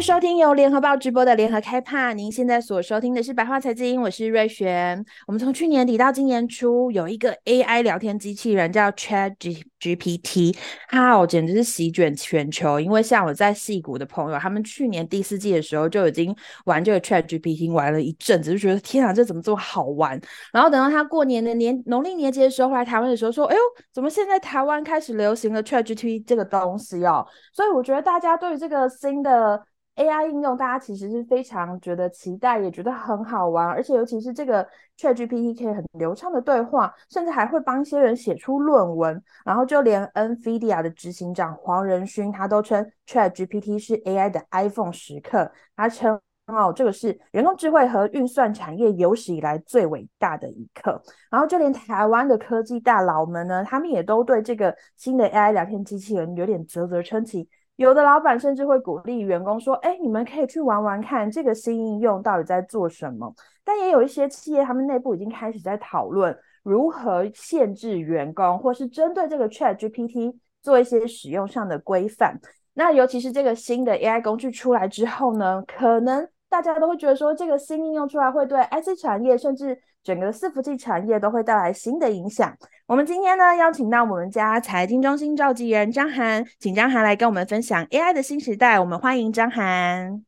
收听由联合报直播的联合开趴。您现在所收听的是白话财经，我是瑞璇。我们从去年底到今年初，有一个 AI 聊天机器人叫 ChatGPT，它哦简直是席卷全球。因为像我在戏谷的朋友，他们去年第四季的时候就已经玩这个 ChatGPT 玩了一阵子，就觉得天啊，这怎么这么好玩？然后等到他过年的年农历年节的时候回来台湾的时候，说：“哎呦，怎么现在台湾开始流行了 ChatGPT 这个东西哦？”所以我觉得大家对于这个新的 AI 应用，大家其实是非常觉得期待，也觉得很好玩，而且尤其是这个 ChatGPT 可以很流畅的对话，甚至还会帮一些人写出论文。然后就连 NVIDIA 的执行长黄仁勋，他都称 ChatGPT 是 AI 的 iPhone 时刻，他称哦，这个是人工智慧和运算产业有史以来最伟大的一刻。然后就连台湾的科技大佬们呢，他们也都对这个新的 AI 聊天机器人有点啧啧称奇。有的老板甚至会鼓励员工说：“哎，你们可以去玩玩看这个新应用到底在做什么。”但也有一些企业，他们内部已经开始在讨论如何限制员工，或是针对这个 ChatGPT 做一些使用上的规范。那尤其是这个新的 AI 工具出来之后呢，可能大家都会觉得说，这个新应用出来会对 IC 产业甚至整个伺服器产业都会带来新的影响。我们今天呢，邀请到我们家财经中心召集人张涵，请张涵来跟我们分享 AI 的新时代。我们欢迎张涵。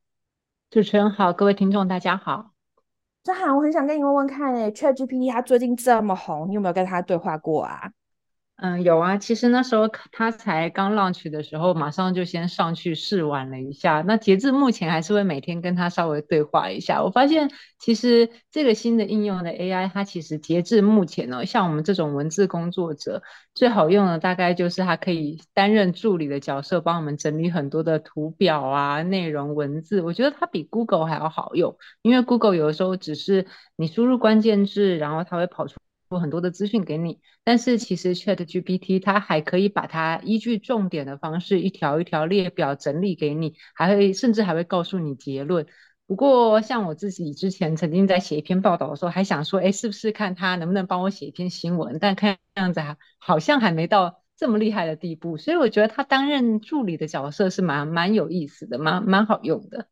主持人好，各位听众大家好。张涵，我很想跟你问问看，诶，ChatGPT 它最近这么红，你有没有跟他对话过啊？嗯，有啊，其实那时候他才刚 launch 的时候，马上就先上去试玩了一下。那截至目前，还是会每天跟他稍微对话一下。我发现，其实这个新的应用的 AI，它其实截至目前呢，像我们这种文字工作者，最好用的大概就是它可以担任助理的角色，帮我们整理很多的图表啊、内容文字。我觉得它比 Google 还要好用，因为 Google 有的时候只是你输入关键字，然后它会跑出。很多的资讯给你，但是其实 ChatGPT 它还可以把它依据重点的方式一条一条列表整理给你，还会甚至还会告诉你结论。不过像我自己之前曾经在写一篇报道的时候，还想说，哎，是不是看它能不能帮我写一篇新闻？但看样子还好像还没到这么厉害的地步，所以我觉得他担任助理的角色是蛮蛮有意思的，蛮蛮好用的。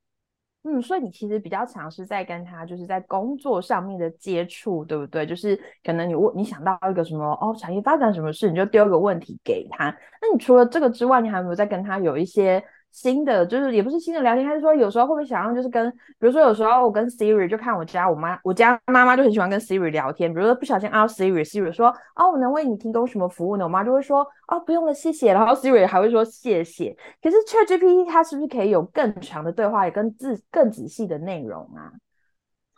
嗯，所以你其实比较常是在跟他就是在工作上面的接触，对不对？就是可能你问你想到一个什么哦，产业发展什么事，你就丢个问题给他。那你除了这个之外，你还有没有在跟他有一些？新的就是也不是新的聊天，他是说有时候会不会想要就是跟，比如说有时候我跟 Siri 就看我家我妈我家妈妈就很喜欢跟 Siri 聊天，比如说不小心啊 Siri，Siri 说哦，我能为你提供什么服务呢？我妈就会说哦，不用了，谢谢。然后 Siri 还会说谢谢。可是 ChatGPT 它是不是可以有更长的对话，也更自更仔细的内容啊？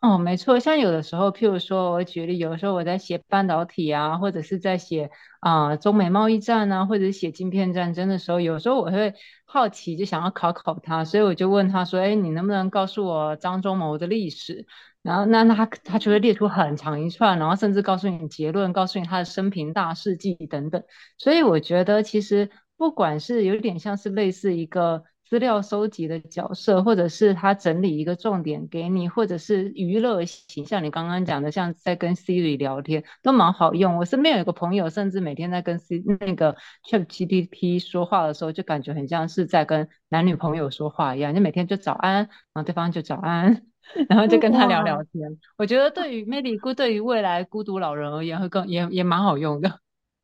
哦，没错，像有的时候，譬如说，我举例，有的时候我在写半导体啊，或者是在写啊、中美贸易战啊，或者是写晶片战争的时候，有时候我会好奇，就想要考考他，所以我就问他说：“哎，你能不能告诉我张忠谋的历史？”然后那那他他就会列出很长一串，然后甚至告诉你结论，告诉你他的生平大事记等等。所以我觉得，其实不管是有点像是类似一个。资料收集的角色，或者是他整理一个重点给你，或者是娱乐型，像你刚刚讲的，像在跟 Siri 聊天，都蛮好用。我身边有一个朋友，甚至每天在跟 C 那个 ChatGPT 说话的时候，就感觉很像是在跟男女朋友说话一样，就每天就早安，然后对方就早安，然后就跟他聊聊天。我觉得对于 maybe 孤对于未来孤独老人而言，会更也也蛮好用的。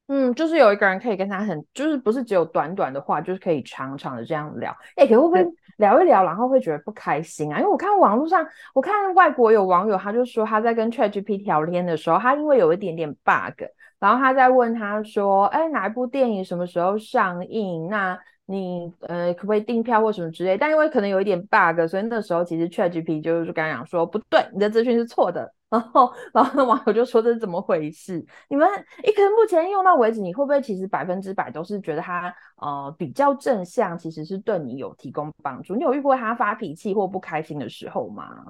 嗯，就是有一个人可以跟他很，就是不是只有短短的话，就是可以长长的这样聊。哎，可会不会聊一聊，然后会觉得不开心啊？因为我看网络上，我看外国有网友，他就说他在跟 ChatGPT 聊天的时候，他因为有一点点 bug，然后他在问他说，哎，哪一部电影什么时候上映？那你呃可不可以订票或什么之类？但因为可能有一点 bug，所以那时候其实 ChatGPT 就是刚讲说，不对，你的资讯是错的。然后，然后网友就说，这是怎么回事？你们一可能目前用到为止，你会不会其实百分之百都是觉得他呃比较正向，其实是对你有提供帮助？你有遇过他发脾气或不开心的时候吗？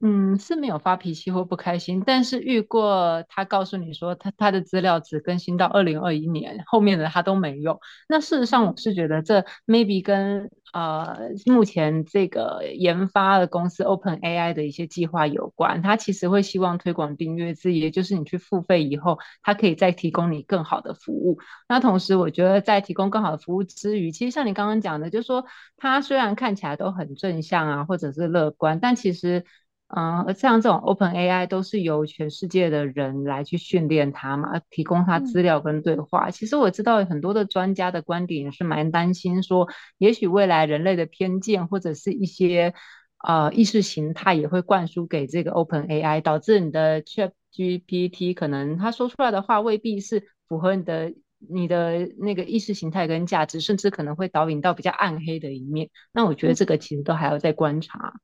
嗯，是没有发脾气或不开心，但是遇过他告诉你说他他的资料只更新到二零二一年，后面的他都没用。那事实上，我是觉得这 maybe 跟呃目前这个研发的公司 OpenAI 的一些计划有关。他其实会希望推广订阅制，也就是你去付费以后，他可以再提供你更好的服务。那同时，我觉得在提供更好的服务之余，其实像你刚刚讲的，就是说他虽然看起来都很正向啊，或者是乐观，但其实。嗯，像这种 OpenAI 都是由全世界的人来去训练它嘛，提供它资料跟对话。嗯、其实我知道很多的专家的观点也是蛮担心说，也许未来人类的偏见或者是一些呃意识形态也会灌输给这个 OpenAI，导致你的 ChatGPT 可能它说出来的话未必是符合你的你的那个意识形态跟价值，甚至可能会导引到比较暗黑的一面。那我觉得这个其实都还要再观察。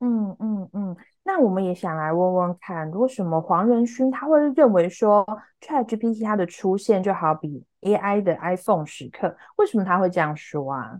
嗯嗯嗯。那我们也想来问问看，为什么黄仁勋他会认为说 ChatGPT 它的出现就好比 AI 的 iPhone 时刻？为什么他会这样说啊？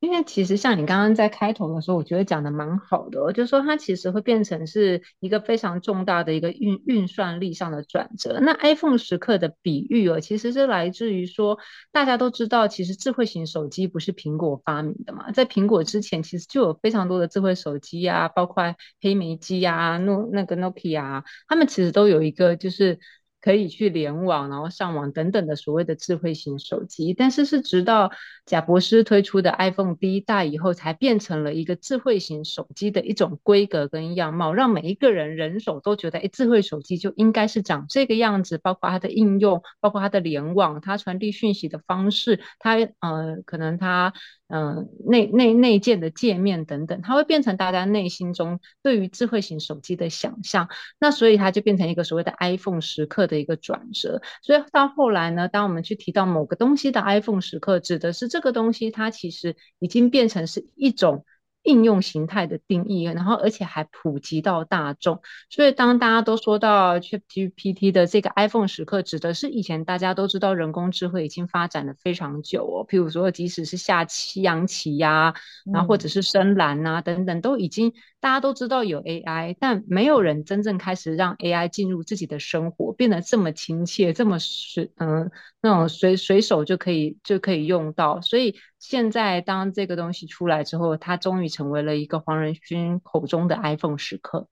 因为其实像你刚刚在开头的时候，我觉得讲的蛮好的，就是说它其实会变成是一个非常重大的一个运运算力上的转折。那 iPhone 时刻的比喻哦，其实是来自于说，大家都知道，其实智慧型手机不是苹果发明的嘛，在苹果之前，其实就有非常多的智慧手机啊，包括黑莓机啊、诺那个 Nokia 啊，他们其实都有一个就是。可以去联网，然后上网等等的所谓的智慧型手机，但是是直到贾博士推出的 iPhone 第一代以后，才变成了一个智慧型手机的一种规格跟样貌，让每一个人人手都觉得，哎，智慧手机就应该是长这个样子，包括它的应用，包括它的联网，它传递讯息的方式，它呃，可能它。嗯，内内内建的界面等等，它会变成大家内心中对于智慧型手机的想象。那所以它就变成一个所谓的 iPhone 时刻的一个转折。所以到后来呢，当我们去提到某个东西的 iPhone 时刻，指的是这个东西它其实已经变成是一种。应用形态的定义，然后而且还普及到大众，所以当大家都说到 ChatGPT 的这个 iPhone 时刻，指的是以前大家都知道人工智慧已经发展了非常久哦，譬如说即使是下西洋棋呀，然后或者是深蓝啊等等，都已经大家都知道有 AI，但没有人真正开始让 AI 进入自己的生活，变得这么亲切，这么随嗯那种随随手就可以就可以用到，所以。现在，当这个东西出来之后，它终于成为了一个黄仁勋口中的 iPhone 时刻。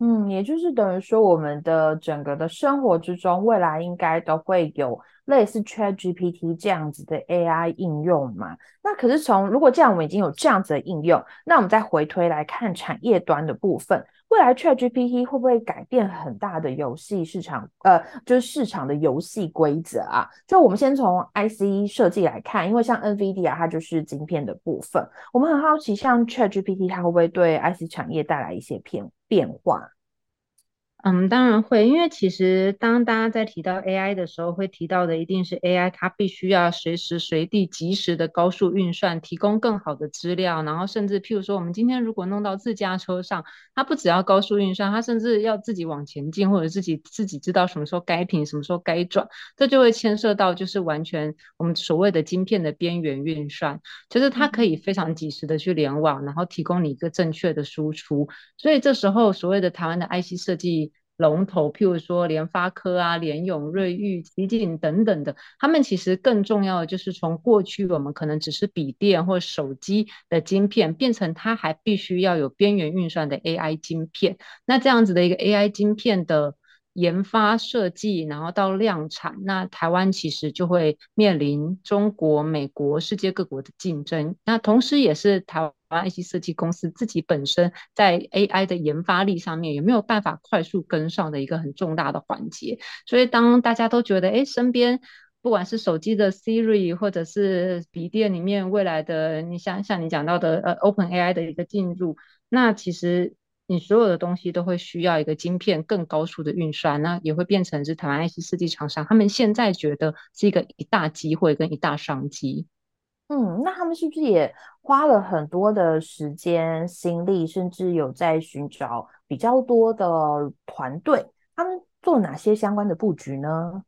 嗯，也就是等于说，我们的整个的生活之中，未来应该都会有类似 ChatGPT 这样子的 AI 应用嘛？那可是从如果这样，我们已经有这样子的应用，那我们再回推来看产业端的部分。未来 ChatGPT 会不会改变很大的游戏市场？呃，就是市场的游戏规则啊。就我们先从 IC 设计来看，因为像 NVIDIA 它就是晶片的部分。我们很好奇，像 ChatGPT 它会不会对 IC 产业带来一些偏变化？嗯，当然会，因为其实当大家在提到 AI 的时候，会提到的一定是 AI，它必须要随时随地、及时的高速运算，提供更好的资料，然后甚至譬如说，我们今天如果弄到自家车上，它不只要高速运算，它甚至要自己往前进，或者自己自己知道什么时候该停，什么时候该转，这就会牵涉到就是完全我们所谓的晶片的边缘运算，就是它可以非常及时的去联网，然后提供你一个正确的输出，所以这时候所谓的台湾的 IC 设计。龙头，譬如说联发科啊、联咏、瑞昱、奇景等等的，他们其实更重要的就是从过去我们可能只是笔电或手机的晶片，变成它还必须要有边缘运算的 AI 晶片。那这样子的一个 AI 晶片的研发设计，然后到量产，那台湾其实就会面临中国、美国、世界各国的竞争。那同时也是台湾。IC 设计公司自己本身在 AI 的研发力上面有没有办法快速跟上的一个很重大的环节，所以当大家都觉得，哎，身边不管是手机的 Siri 或者是笔电里面未来的，你像像你讲到的呃 OpenAI 的一个进入，那其实你所有的东西都会需要一个晶片更高速的运算，那也会变成是台湾 IC 设计厂商他们现在觉得是一个一大机会跟一大商机。嗯，那他们是不是也花了很多的时间、心力，甚至有在寻找比较多的团队？他们做哪些相关的布局呢？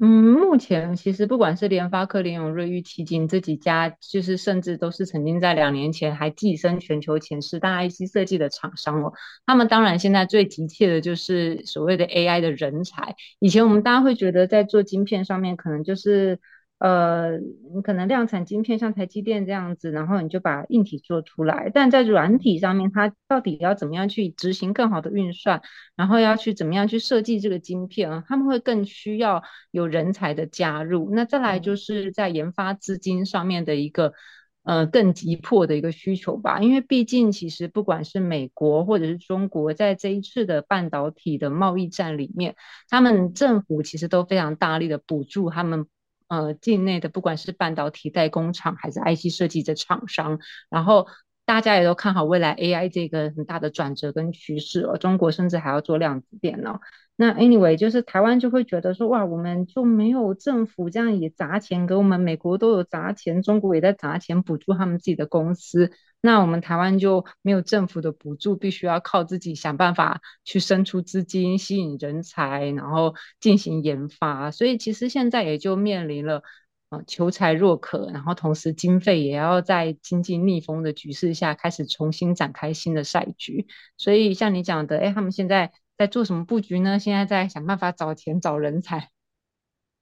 嗯，目前其实不管是联发科、联咏、瑞昱、奇景这几家，就是甚至都是曾经在两年前还跻身全球前十大 IC 设计的厂商哦。他们当然现在最急切的就是所谓的 AI 的人才。以前我们大家会觉得在做晶片上面可能就是。呃，你可能量产晶片像台积电这样子，然后你就把硬体做出来。但在软体上面，它到底要怎么样去执行更好的运算，然后要去怎么样去设计这个晶片啊？他们会更需要有人才的加入。那再来就是在研发资金上面的一个呃更急迫的一个需求吧。因为毕竟其实不管是美国或者是中国，在这一次的半导体的贸易战里面，他们政府其实都非常大力的补助他们。呃，境内的不管是半导体代工厂还是 IC 设计的厂商，然后大家也都看好未来 AI 这个很大的转折跟趋势哦。中国甚至还要做量子电脑。那 anyway，就是台湾就会觉得说，哇，我们就没有政府这样也砸钱给我们，美国都有砸钱，中国也在砸钱补助他们自己的公司，那我们台湾就没有政府的补助，必须要靠自己想办法去生出资金，吸引人才，然后进行研发。所以其实现在也就面临了啊求才若渴，然后同时经费也要在经济逆风的局势下开始重新展开新的赛局。所以像你讲的，哎，他们现在。在做什么布局呢？现在在想办法找钱找人才。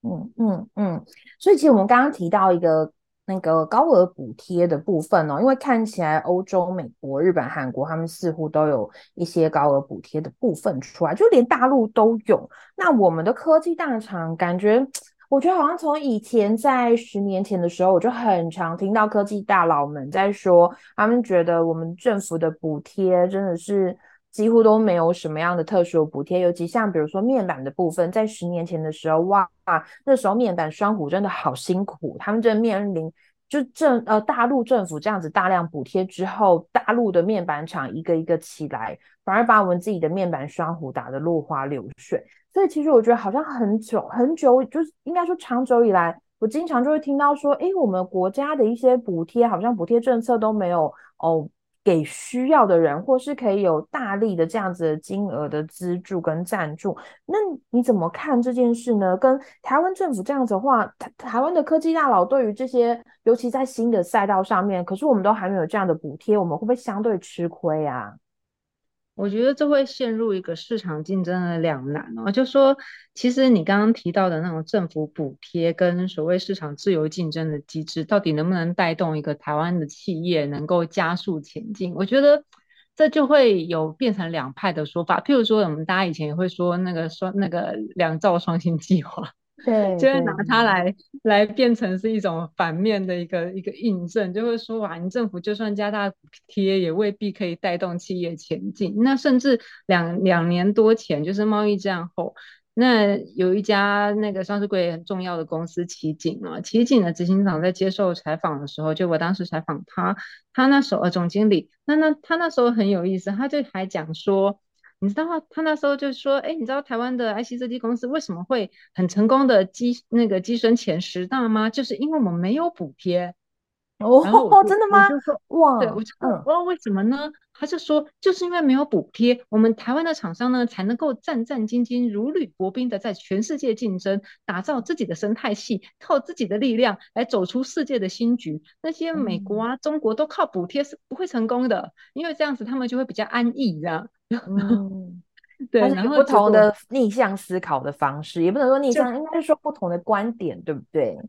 嗯嗯嗯，所以其实我们刚刚提到一个那个高额补贴的部分哦，因为看起来欧洲、美国、日本、韩国他们似乎都有一些高额补贴的部分出来，就连大陆都有。那我们的科技大厂感觉，我觉得好像从以前在十年前的时候，我就很常听到科技大佬们在说，他们觉得我们政府的补贴真的是。几乎都没有什么样的特殊补贴，尤其像比如说面板的部分，在十年前的时候，哇，那时候面板双虎真的好辛苦，他们正面临就政呃大陆政府这样子大量补贴之后，大陆的面板厂一个一个起来，反而把我们自己的面板双虎打得落花流水。所以其实我觉得好像很久很久，就是应该说长久以来，我经常就会听到说，诶，我们国家的一些补贴好像补贴政策都没有哦。给需要的人，或是可以有大力的这样子的金额的资助跟赞助，那你怎么看这件事呢？跟台湾政府这样子的话，台湾的科技大佬对于这些，尤其在新的赛道上面，可是我们都还没有这样的补贴，我们会不会相对吃亏啊？我觉得这会陷入一个市场竞争的两难哦。就说，其实你刚刚提到的那种政府补贴跟所谓市场自由竞争的机制，到底能不能带动一个台湾的企业能够加速前进？我觉得这就会有变成两派的说法。譬如说，我们大家以前也会说那个双那个两兆双星计划。对，就会拿它来来变成是一种反面的一个一个印证，就会说哇，你政府就算加大补贴，也未必可以带动企业前进。那甚至两两年多前，就是贸易战后，那有一家那个上市柜很重要的公司奇景啊，奇景的执行长在接受采访的时候，就我当时采访他，他那时候呃总经理，那那他那时候很有意思，他就还讲说。你知道他那时候就说，哎，你知道台湾的 IC 设计公司为什么会很成功的跻那个跻身前十大吗？就是因为我们没有补贴。哦，真的吗？就说哇，对，我就说，我说为什么呢？他就说，就是因为没有补贴，我们台湾的厂商呢才能够战战兢兢、如履薄冰的在全世界竞争，打造自己的生态系，靠自己的力量来走出世界的新局。那些美国啊、嗯、中国都靠补贴是不会成功的，因为这样子他们就会比较安逸，这样。嗯，对，然后不同的逆向思考的方式，也不能说逆向，应该是说不同的观点，对不对？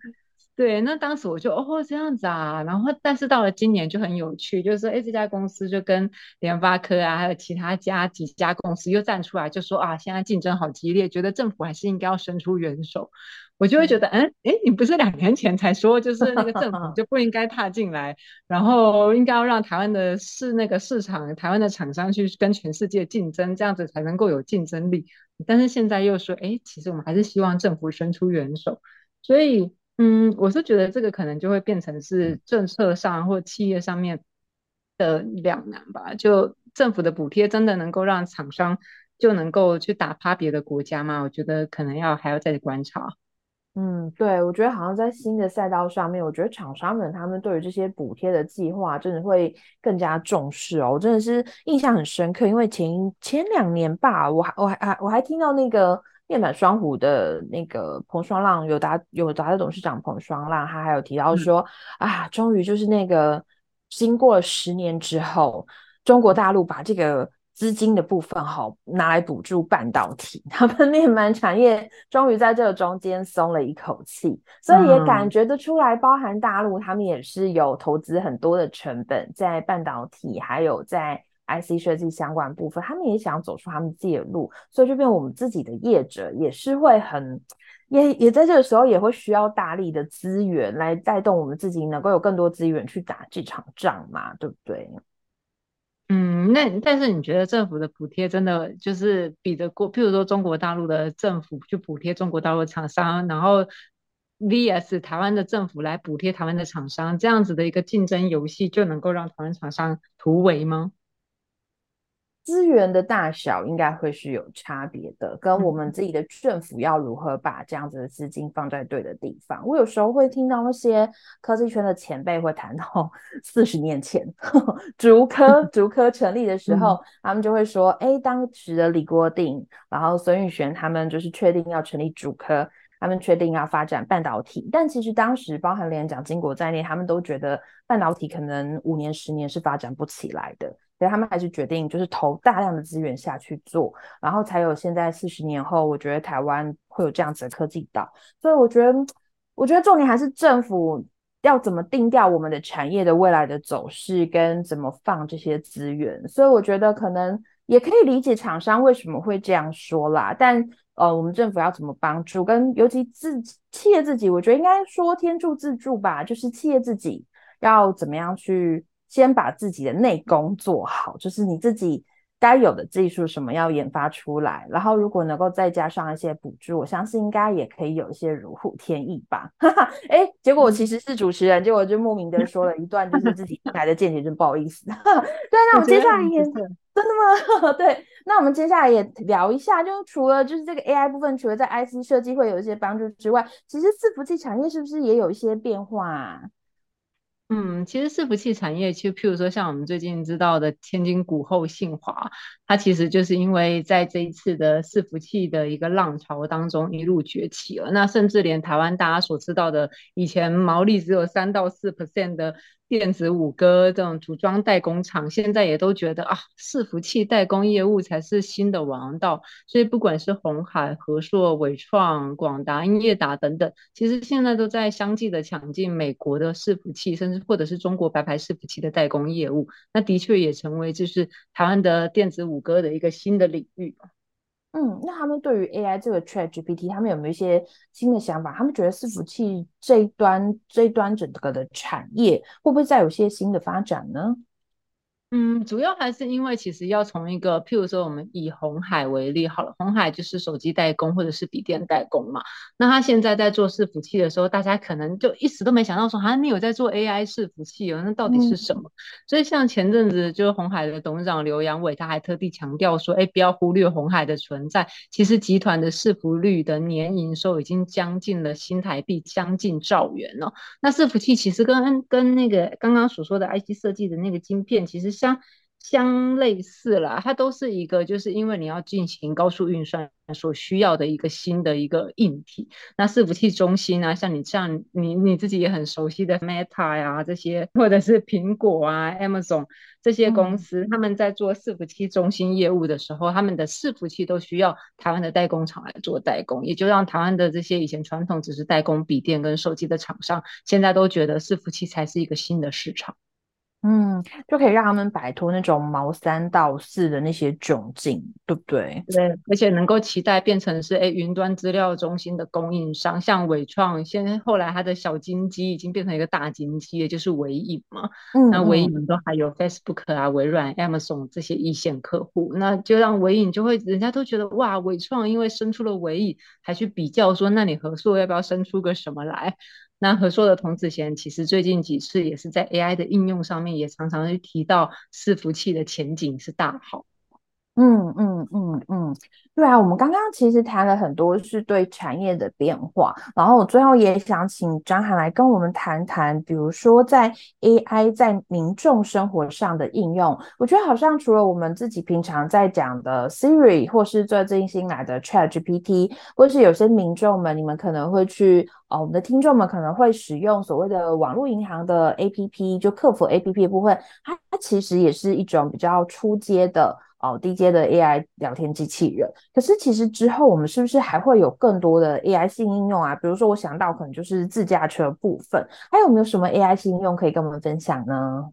对，那当时我就哦这样子啊，然后但是到了今年就很有趣，就是说，哎，这家公司就跟联发科啊，还有其他家几家公司又站出来，就说啊，现在竞争好激烈，觉得政府还是应该要伸出援手。我就会觉得，嗯，哎，你不是两年前才说，就是那个政府 就不应该踏进来，然后应该要让台湾的市那个市场，台湾的厂商去跟全世界竞争，这样子才能够有竞争力。但是现在又说，哎，其实我们还是希望政府伸出援手，所以。嗯，我是觉得这个可能就会变成是政策上或企业上面的两难吧。就政府的补贴真的能够让厂商就能够去打趴别的国家吗？我觉得可能要还要再观察。嗯，对，我觉得好像在新的赛道上面，我觉得厂商们他们对于这些补贴的计划真的会更加重视哦。我真的是印象很深刻，因为前前两年吧，我还我还我还听到那个。面板双虎的那个彭双浪，友达友达的董事长彭双浪，他还有提到说、嗯、啊，终于就是那个经过了十年之后，中国大陆把这个。资金的部分好拿来补助半导体，他们面板产业终于在这个中间松了一口气，所以也感觉得出来，包含大陆他们也是有投资很多的成本在半导体，还有在 IC 设计相关部分，他们也想走出他们自己的路，所以这边我们自己的业者也是会很也也在这个时候也会需要大力的资源来带动我们自己能够有更多资源去打这场仗嘛，对不对？嗯，那但是你觉得政府的补贴真的就是比得过？譬如说中国大陆的政府去补贴中国大陆厂商，然后 VS 台湾的政府来补贴台湾的厂商，这样子的一个竞争游戏就能够让台湾厂商突围吗？资源的大小应该会是有差别的，跟我们自己的政府要如何把这样子的资金放在对的地方。我有时候会听到那些科技圈的前辈会谈到 四十年前竹科竹科成立的时候，嗯、他们就会说：“哎，当时的李国鼎，然后孙宇璇他们就是确定要成立竹科，他们确定要发展半导体。但其实当时包含连蒋经国在内，他们都觉得半导体可能五年十年是发展不起来的。”所以他们还是决定就是投大量的资源下去做，然后才有现在四十年后，我觉得台湾会有这样子的科技岛。所以我觉得，我觉得重点还是政府要怎么定调我们的产业的未来的走势，跟怎么放这些资源。所以我觉得可能也可以理解厂商为什么会这样说啦。但呃，我们政府要怎么帮助，跟尤其自企业自己，我觉得应该说天助自助吧，就是企业自己要怎么样去。先把自己的内功做好，就是你自己该有的技术什么要研发出来，然后如果能够再加上一些补助，我相信应该也可以有一些如虎添翼吧。哈哈，哎，结果我其实是主持人，结果就莫名的说了一段就 是自己来的见解，真不好意思。对，那我们接下来也真的吗？对，那我们接下来也聊一下，就除了就是这个 AI 部分，除了在 IC 设计会有一些帮助之外，其实伺服器产业是不是也有一些变化啊？嗯，其实伺服器产业，其实譬如说像我们最近知道的天津股后信华，它其实就是因为在这一次的伺服器的一个浪潮当中一路崛起了。那甚至连台湾大家所知道的以前毛利只有三到四 percent 的。电子五哥这种组装代工厂，现在也都觉得啊，伺服器代工业务才是新的王道。所以不管是鸿海、和硕、伟创、广达、英业达等等，其实现在都在相继的抢进美国的伺服器，甚至或者是中国白牌伺服器的代工业务。那的确也成为就是台湾的电子五哥的一个新的领域。嗯，那他们对于 AI 这个 ChatGPT，他们有没有一些新的想法？他们觉得伺服器这一端这一端整个的产业会不会再有些新的发展呢？嗯，主要还是因为其实要从一个，譬如说我们以红海为例好了，红海就是手机代工或者是笔电代工嘛。那他现在在做伺服器的时候，大家可能就一时都没想到说，啊你有在做 AI 伺服器哦，那到底是什么？嗯、所以像前阵子就是红海的董事长刘扬伟，他还特地强调说，哎，不要忽略红海的存在。其实集团的伺服率的年营收已经将近了新台币将近兆元了。那伺服器其实跟跟那个刚刚所说的 IC 设计的那个晶片，其实。相相类似啦，它都是一个，就是因为你要进行高速运算所需要的一个新的一个硬体。那伺服器中心啊，像你像你你自己也很熟悉的 Meta 呀、啊、这些，或者是苹果啊、Amazon 这些公司，他、嗯、们在做伺服器中心业务的时候，他们的伺服器都需要台湾的代工厂来做代工，也就让台湾的这些以前传统只是代工笔电跟手机的厂商，现在都觉得伺服器才是一个新的市场。嗯，就可以让他们摆脱那种毛三到四的那些窘境，对不对？对，而且能够期待变成是哎，云端资料中心的供应商，像伟创，现在后来它的小金鸡已经变成一个大金鸡，也就是伟影嘛。嗯，那纬颖都还有 Facebook 啊、微软、Amazon 这些一线客户，那就让伟影就会，人家都觉得哇，伟创因为生出了伟影，还去比较说，那你合硕要不要生出个什么来？那和硕的童子贤其实最近几次也是在 AI 的应用上面，也常常去提到伺服器的前景是大好。嗯嗯嗯嗯，对啊，我们刚刚其实谈了很多是对产业的变化，然后我最后也想请张涵来跟我们谈谈，比如说在 AI 在民众生活上的应用。我觉得好像除了我们自己平常在讲的 Siri，或是最近新来的 ChatGPT，或是有些民众们，你们可能会去，哦，我们的听众们可能会使用所谓的网络银行的 APP，就客服 APP 部分，它它其实也是一种比较初阶的。哦，低阶的 AI 聊天机器人。可是其实之后我们是不是还会有更多的 AI 性应用啊？比如说我想到可能就是自驾车部分，还有没有什么 AI 性应用可以跟我们分享呢？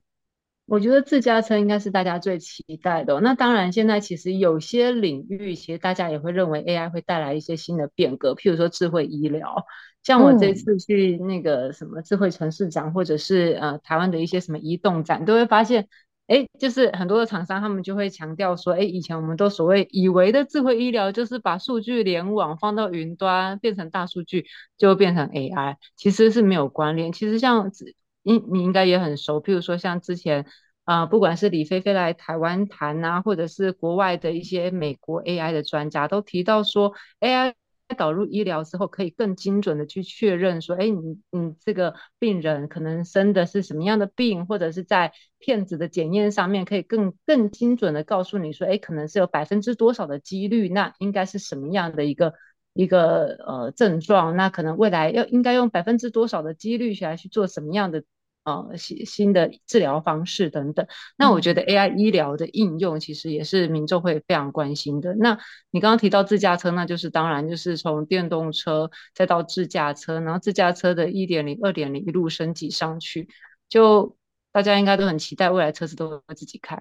我觉得自驾车应该是大家最期待的。那当然，现在其实有些领域，其实大家也会认为 AI 会带来一些新的变革，譬如说智慧医疗。像我这次去那个什么智慧城市展，或者是呃台湾的一些什么移动展，都会发现。哎，就是很多的厂商，他们就会强调说，哎，以前我们都所谓以为的智慧医疗，就是把数据联网放到云端，变成大数据，就变成 AI，其实是没有关联。其实像你你应该也很熟，譬如说像之前啊、不管是李飞飞来台湾谈啊，或者是国外的一些美国 AI 的专家都提到说，AI。在导入医疗之后，可以更精准的去确认说，哎，你你这个病人可能生的是什么样的病，或者是在片子的检验上面，可以更更精准的告诉你说，哎，可能是有百分之多少的几率，那应该是什么样的一个一个呃症状，那可能未来要应该用百分之多少的几率来去做什么样的。呃，新新的治疗方式等等，那我觉得 AI 医疗的应用其实也是民众会非常关心的。那你刚刚提到自驾车，那就是当然就是从电动车再到自驾车，然后自驾车的一点零、二点零一路升级上去，就大家应该都很期待未来车子都会自己开。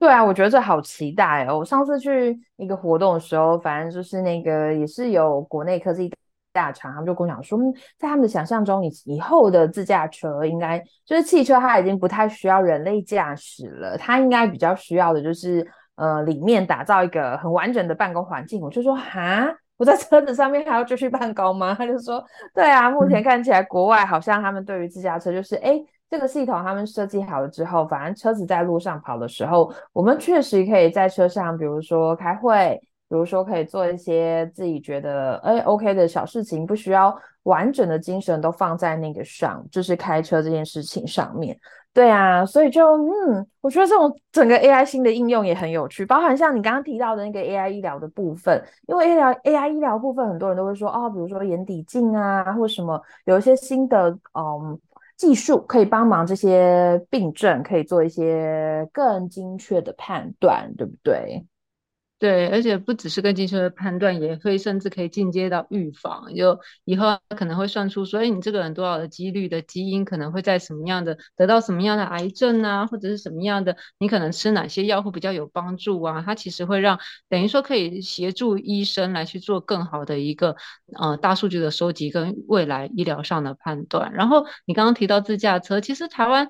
对啊，我觉得这好期待哦！我上次去一个活动的时候，反正就是那个也是有国内科技。大厂，他们就跟我讲说，在他们的想象中，以以后的自驾车应该就是汽车，它已经不太需要人类驾驶了，它应该比较需要的就是呃，里面打造一个很完整的办公环境。我就说，哈，我在车子上面还要继续办公吗？他就说，对啊，目前看起来国外好像他们对于自驾车就是，哎、嗯，这个系统他们设计好了之后，反正车子在路上跑的时候，我们确实可以在车上，比如说开会。比如说，可以做一些自己觉得哎 OK 的小事情，不需要完整的精神都放在那个上，就是开车这件事情上面。对啊，所以就嗯，我觉得这种整个 AI 新的应用也很有趣，包含像你刚刚提到的那个 AI 医疗的部分，因为医疗 AI 医疗部分很多人都会说哦，比如说眼底镜啊，或什么有一些新的嗯技术可以帮忙这些病症，可以做一些更精确的判断，对不对？对，而且不只是更精确的判断，也会甚至可以进阶到预防。就以后可能会算出说，哎，你这个人多少的几率的基因可能会在什么样的得到什么样的癌症啊，或者是什么样的，你可能吃哪些药会比较有帮助啊？它其实会让等于说可以协助医生来去做更好的一个呃大数据的收集跟未来医疗上的判断。然后你刚刚提到自驾车，其实台湾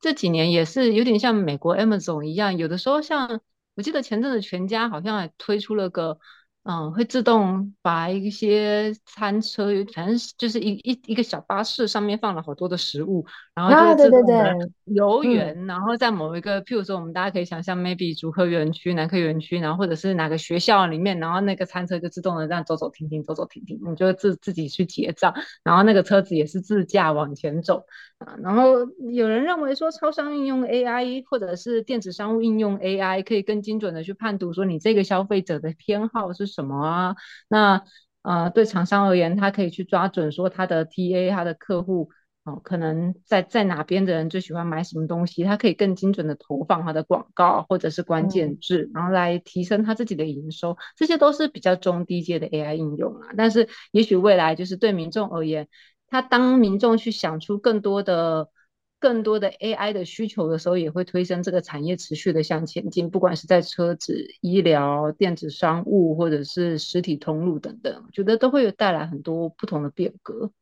这几年也是有点像美国 Amazon 一样，有的时候像。我记得前阵子全家好像还推出了个。嗯，会自动把一些餐车，反正就是一一一个小巴士上面放了好多的食物，然后就自动的游园，然后在某一个，譬如说我们大家可以想象，maybe 竹科园区、南科园区，然后或者是哪个学校里面，然后那个餐车就自动的这样走走停停，走走停停，你就自自己去结账，然后那个车子也是自驾往前走啊。然后有人认为说，超商应用 AI 或者是电子商务应用 AI，可以更精准的去判读说你这个消费者的偏好是什么啊？那呃，对厂商而言，他可以去抓准说他的 TA，他的客户哦、呃，可能在在哪边的人最喜欢买什么东西，他可以更精准的投放他的广告或者是关键字，嗯、然后来提升他自己的营收。这些都是比较中低阶的 AI 应用啊。但是也许未来就是对民众而言，他当民众去想出更多的。更多的 AI 的需求的时候，也会推升这个产业持续的向前进，不管是在车子、医疗、电子商务，或者是实体通路等等，我觉得都会有带来很多不同的变革。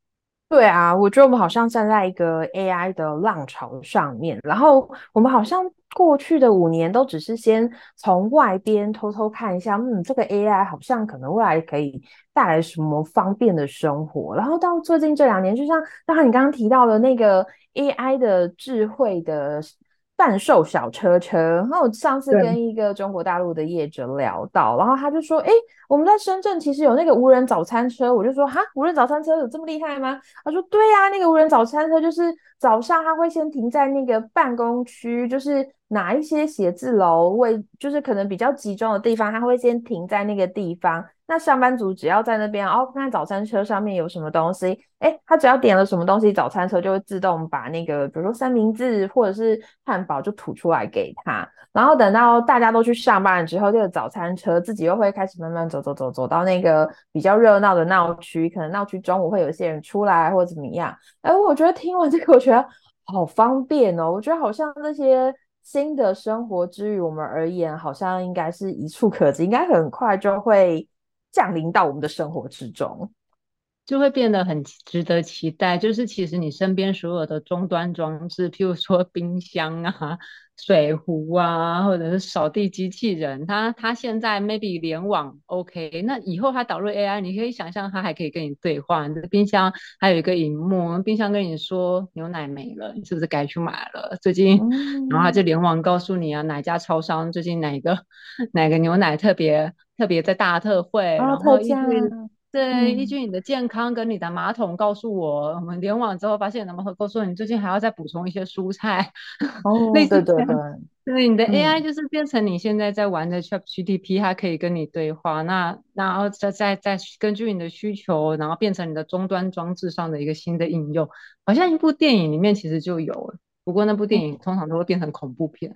对啊，我觉得我们好像站在一个 AI 的浪潮上面，然后我们好像过去的五年都只是先从外边偷偷看一下，嗯，这个 AI 好像可能未来可以带来什么方便的生活，然后到最近这两年，就像刚才你刚刚提到的那个 AI 的智慧的贩售小车车，然后我上次跟一个中国大陆的业者聊到，然后他就说：“哎，我们在深圳其实有那个无人早餐车。”我就说：“哈，无人早餐车有这么厉害吗？”他说：“对呀，那个无人早餐车就是早上他会先停在那个办公区，就是哪一些写字楼位，就是可能比较集中的地方，他会先停在那个地方。”那上班族只要在那边哦，看看早餐车上面有什么东西，诶，他只要点了什么东西，早餐车就会自动把那个，比如说三明治或者是汉堡就吐出来给他。然后等到大家都去上班了之后，这个早餐车自己又会开始慢慢走走走走到那个比较热闹的闹区，可能闹区中午会有一些人出来或者怎么样。哎，我觉得听完这个，我觉觉得好方便哦。我觉得好像这些新的生活之于我们而言，好像应该是一触可及，应该很快就会。降临到我们的生活之中，就会变得很值得期待。就是其实你身边所有的终端装置，譬如说冰箱啊、水壶啊，或者是扫地机器人，它它现在 maybe 联网 OK，那以后它导入 AI，你可以想象它还可以跟你对话。你的冰箱还有一个荧幕，冰箱跟你说牛奶没了，你是不是该去买了？最近，嗯、然后它就联网告诉你啊，哪家超商最近哪个哪个牛奶特别。特别在大特惠，哦、然后依据对、嗯、依据你的健康跟你的马桶告诉我，我们联网之后发现，能不能告诉你最近还要再补充一些蔬菜？哦，对对对，对，你的 AI 就是变成你现在在玩的 ChatGPT，它可以跟你对话，那然后再再再根据你的需求，然后变成你的终端装置上的一个新的应用，好像一部电影里面其实就有了，不过那部电影通常都会变成恐怖片。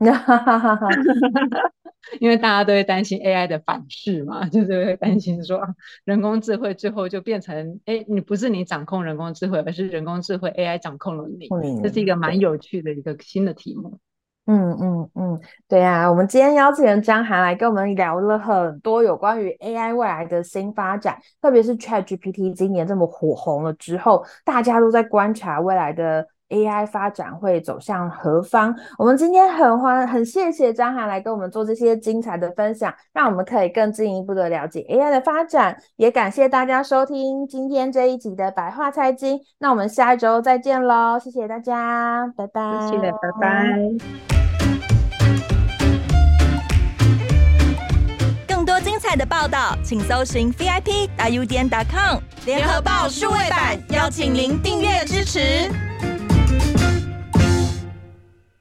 因为大家都会担心 AI 的反噬嘛，就是会担心说人工智慧最后就变成，哎，你不是你掌控人工智慧，而是人工智慧 AI 掌控了你。嗯、这是一个蛮有趣的一个新的题目。嗯嗯嗯，对呀、啊，我们今天邀请了张涵来跟我们聊了很多有关于 AI 未来的新发展，特别是 ChatGPT 今年这么火红了之后，大家都在观察未来的。AI 发展会走向何方？我们今天很欢很谢谢张涵来跟我们做这些精彩的分享，让我们可以更进一步的了解 AI 的发展。也感谢大家收听今天这一集的白话财经，那我们下一周再见喽！谢谢大家，拜拜，谢谢，拜拜。更多精彩的报道，请搜寻 VIP 大 U 点 com 联合报数位版，邀请您订阅支持。